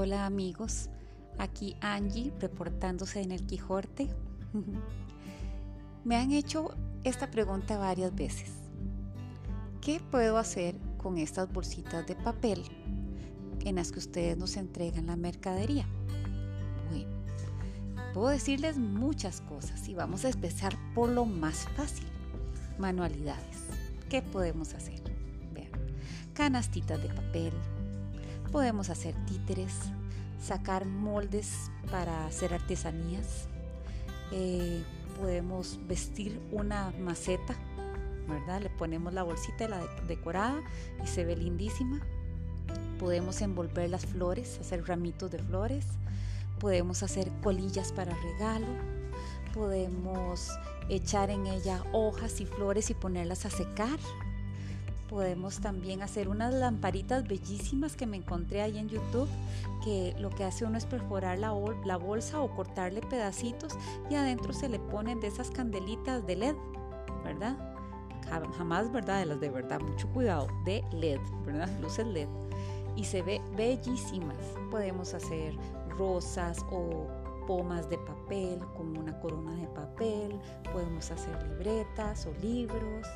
Hola amigos, aquí Angie reportándose en el Quijote. Me han hecho esta pregunta varias veces. ¿Qué puedo hacer con estas bolsitas de papel en las que ustedes nos entregan la mercadería? Bueno, puedo decirles muchas cosas y vamos a empezar por lo más fácil, manualidades. ¿Qué podemos hacer? Vean, canastitas de papel, Podemos hacer títeres, sacar moldes para hacer artesanías. Eh, podemos vestir una maceta, ¿verdad? Le ponemos la bolsita la decorada y se ve lindísima. Podemos envolver las flores, hacer ramitos de flores. Podemos hacer colillas para regalo. Podemos echar en ella hojas y flores y ponerlas a secar podemos también hacer unas lamparitas bellísimas que me encontré ahí en YouTube, que lo que hace uno es perforar la, la bolsa o cortarle pedacitos y adentro se le ponen de esas candelitas de LED, ¿verdad? Jamás, ¿verdad? De las de verdad, mucho cuidado, de LED, ¿verdad? Luces LED. Y se ve bellísimas. Podemos hacer rosas o pomas de papel como una corona de papel, podemos hacer libretas o libros.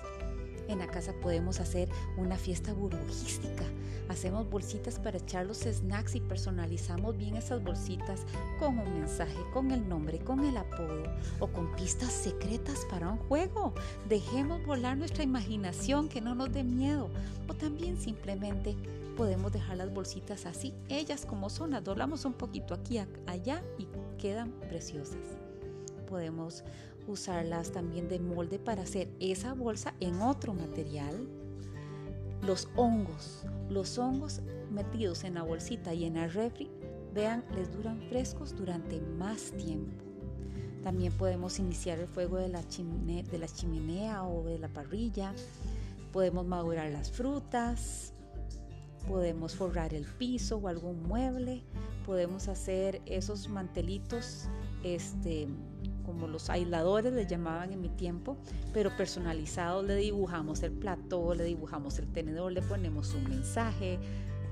En la casa podemos hacer una fiesta burbujística. Hacemos bolsitas para echar los snacks y personalizamos bien esas bolsitas con un mensaje, con el nombre, con el apodo o con pistas secretas para un juego. Dejemos volar nuestra imaginación, que no nos dé miedo. O también simplemente podemos dejar las bolsitas así, ellas como son, las doblamos un poquito aquí, allá y quedan preciosas podemos usarlas también de molde para hacer esa bolsa en otro material. Los hongos, los hongos metidos en la bolsita y en el refri, vean, les duran frescos durante más tiempo. También podemos iniciar el fuego de la, de la chimenea o de la parrilla. Podemos madurar las frutas. Podemos forrar el piso o algún mueble. Podemos hacer esos mantelitos este, como los aisladores le llamaban en mi tiempo, pero personalizados le dibujamos el plato, le dibujamos el tenedor, le ponemos un mensaje.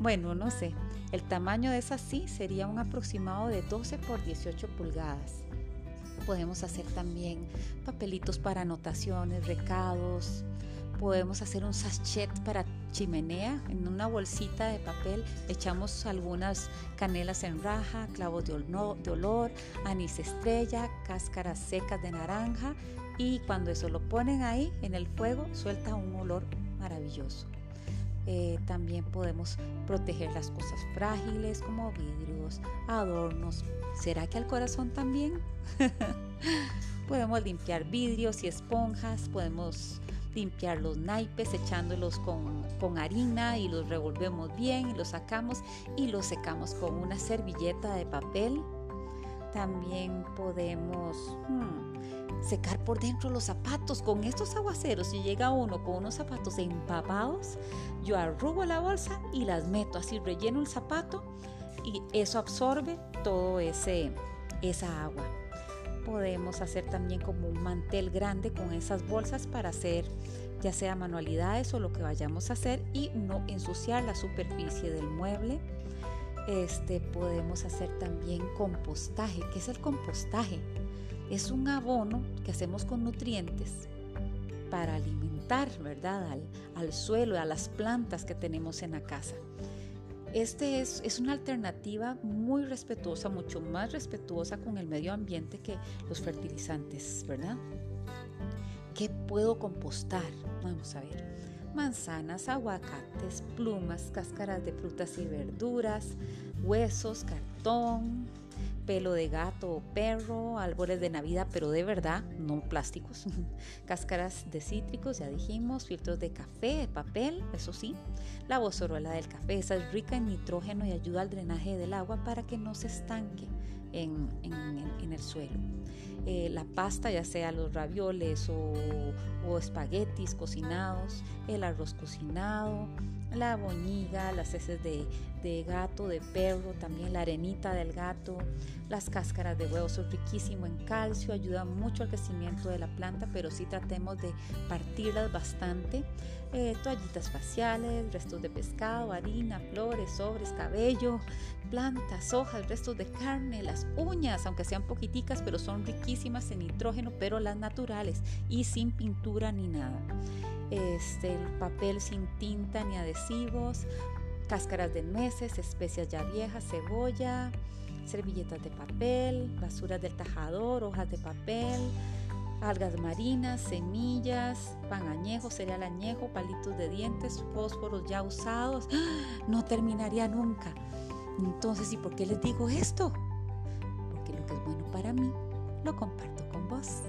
Bueno, no sé, el tamaño de esa sí sería un aproximado de 12 por 18 pulgadas. Podemos hacer también papelitos para anotaciones, recados, podemos hacer un sachet para chimenea. En una bolsita de papel echamos algunas canelas en raja, clavos de, olor, anís estrella, cáscaras secas de naranja y cuando eso lo ponen ahí en el fuego suelta un olor maravilloso. Eh, también podemos proteger las cosas frágiles como vidrios, adornos. ¿Será que al corazón también? podemos limpiar vidrios y esponjas, podemos limpiar los naipes echándolos con, con, harina y los revolvemos bien y los sacamos y los secamos con una servilleta de papel. También podemos hmm, secar por dentro los zapatos con estos aguaceros. Si llega uno con unos zapatos empapados, yo arrugo la bolsa y las meto así, relleno el zapato y eso absorbe todo ese esa agua podemos hacer también como un mantel grande con esas bolsas para hacer ya sea manualidades o lo que vayamos a hacer y no ensuciar la superficie del mueble. Este, podemos hacer también compostaje. ¿Qué es el compostaje? Es un abono que hacemos con nutrientes para alimentar, ¿verdad? Al, al suelo, a las plantas que tenemos en la casa. Este es, es, una alternativa muy respetuosa, mucho más respetuosa con el medio ambiente que los fertilizantes, ¿verdad? ¿Qué puedo compostar? Vamos a ver. Manzanas, aguacates, plumas, cáscaras de frutas y verduras, huesos, cartón, pelo de gato o perro, árboles de Navidad, pero de verdad, no plásticos, cáscaras de cítricos, ya dijimos, filtros de café, de papel, eso sí, la bozorola del café, esa es rica en nitrógeno y ayuda al drenaje del agua para que no se estanque en, en el suelo. Eh, la pasta, ya sea los ravioles o, o espaguetis cocinados, el arroz cocinado, la boñiga, las heces de, gato, de perro, también la arenita del gato, las cáscaras de huevo son riquísimo en calcio, ayudan mucho al crecimiento de la planta, pero sí tratemos de partirlas bastante. eh, toallitas faciales, restos de pescado, harina, flores, sobres, cabello, plantas, hojas, restos de carne, las uñas, aunque sean poquiticas, pero son riquísimas en nitrógeno, pero las naturales y sin pintura ni nada. Este, el papel sin tinta ni adhesivos, cáscaras de nueces, especias ya viejas, cebolla, servilletas de papel, basuras del tajador, hojas de papel, algas marinas, semillas, pan añejo, cereal añejo, palitos de dientes, fósforos ya usados. No terminaría nunca. Entonces, ¿y por qué les digo esto? Porque lo que es bueno para mí, lo comparto con vos.